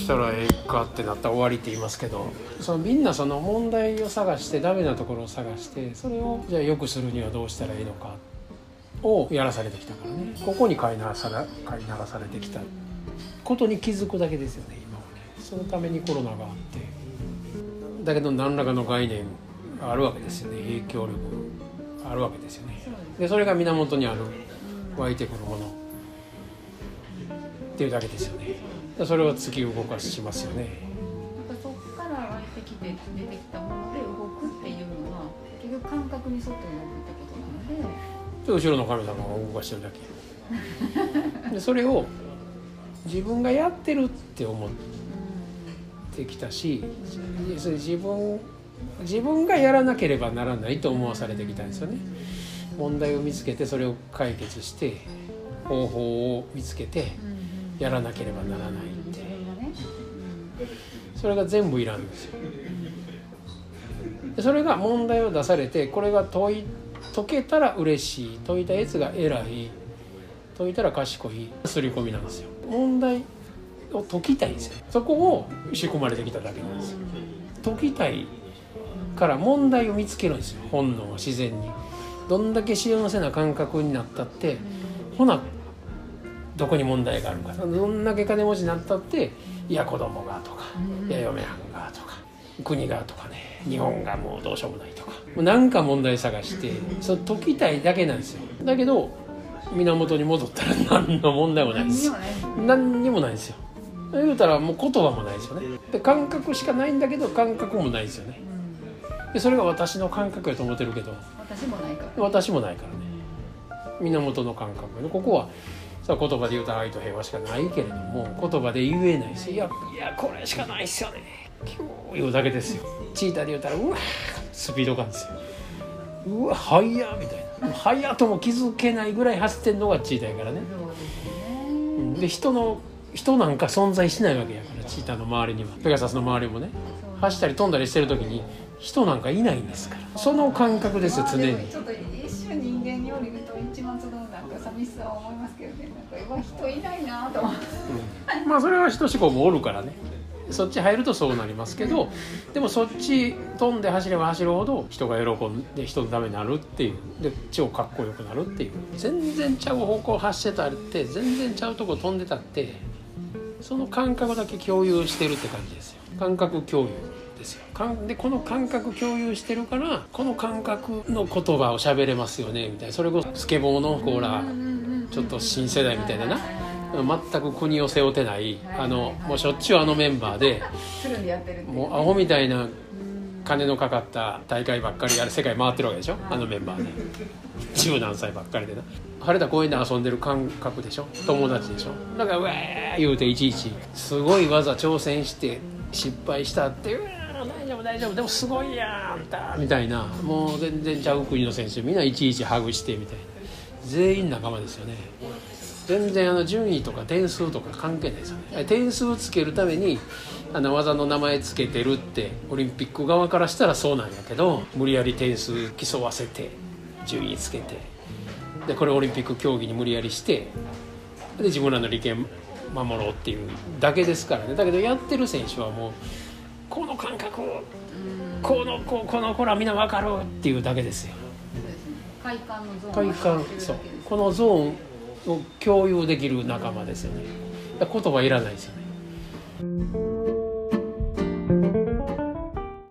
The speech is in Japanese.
したらええかってなったら終わりって言いますけどそのみんなその問題を探してダメなところを探してそれをじゃあ良くするにはどうしたらいいのかをやらされてきたからね。ここに飼いならさら飼いならされてきたことに気づくだけですよね今はね。そのためにコロナがあって。だけど何らかの概念があるわけですよね。影響力あるわけですよね。でそれが源にある。湧いてくるもの。っていうだけですよね。それを突き動かしますよね。なんかそこから湧いてきて出てきたもので動くっていうのは結局感覚に沿って動くってことなので。で後ろの神様が動かしてるだけ。でそれを自分がやってるって思ってきたしそれ自分自分がやらなければならないと思わされてきたんですよね。問題を見つけてそれを解決して方法を見つけてやらなければならないって。それが全部いらんですよ。でそれが問題を出されてこれが解い解けたら嬉しい。解いたやつが偉い。解いたら賢い。刷り込みなんですよ。問題を解きたいんですよ。そこを仕込まれてきただけなんですよ。解きたいから問題を見つけるんですよ。本能は自然に。どんだけ幸せな感覚になったってほなどこに問題があるかどんだけ金持ちになったっていや子供がとかいや嫁はんがとか国がとかね日本がもうどうしようもないとか。もうなんか問題探してそれ解きたいだけなんですよ。だけど源に戻ったら何の問題もないです何にもない。ですよ。言うたらもう言葉もないですよね。で感覚しかないんだけど感覚もないですよね。でそれが私の感覚やと思ってるけど。私もないから。私もないからね。源の感覚でここはさ言葉で言うたら愛と平和しかないけれども言葉で言えないしいやいやこれしかないっすよね。今日言うだけですよ。チーターで言うたらうわスピード感ですよ。うわ速っみたいな。速っとも気づけないぐらい走ってんのがチーターやからね。で人の人なんか存在しないわけやからチーターの周りには。ペガサスの周りもね。走ったり飛んだりしてる時に人なんかいないんですから。その感覚ですよ常にに降りると一番そのなんか寂しさは思いますけどね。なんか今人いないなと思って。うん。まあそれは人志向もおるからね。そっち入るとそうなりますけどでもそっち飛んで走れば走るほど人が喜んで人のためになるっていう。で超かっこよくなるっていう。全然ちゃう方向走ってたって全然ちゃうとこ飛んでたってその感覚だけ共有してるって感じですよ。感覚共有ですよ。でこの感覚共有してるからこの感覚の言葉を喋れますよねみたいな。それこそスケボーのコーラちょっと新世代みたいなな。全く国を背負ってないあのもうしょっちゅうあのメンバーでもうアホみたいな金のかかった大会ばっかりあれ世界回ってるわけでしょ？あのメンバーで十何歳ばっかりでな。晴れた公園で遊んでる感覚でしょ？友達でしょ？だからうわー言うていちいちすごい技挑戦して失敗したって。うわー大丈夫大丈夫。でもすごいやんあんた。みたいな。もう全然ちゃう国の選手みんないちいちハグしてみたいな全員仲間ですよね。全然あの順位とか点数とか関係ないですよね。点数つけるためにあの技の名前つけてるってオリンピック側からしたらそうなんやけど無理やり点数競わせて順位つけて。でこれオリンピック競技に無理やりしてで自分らの利権守ろうっていうだけですからね。だけどやってる選手はもうこの感覚をこのここの子らみんな分かるっていうだけですよ。快感のゾーン快感そう。このゾーンを共有できる仲間ですよね。言葉いらないですよね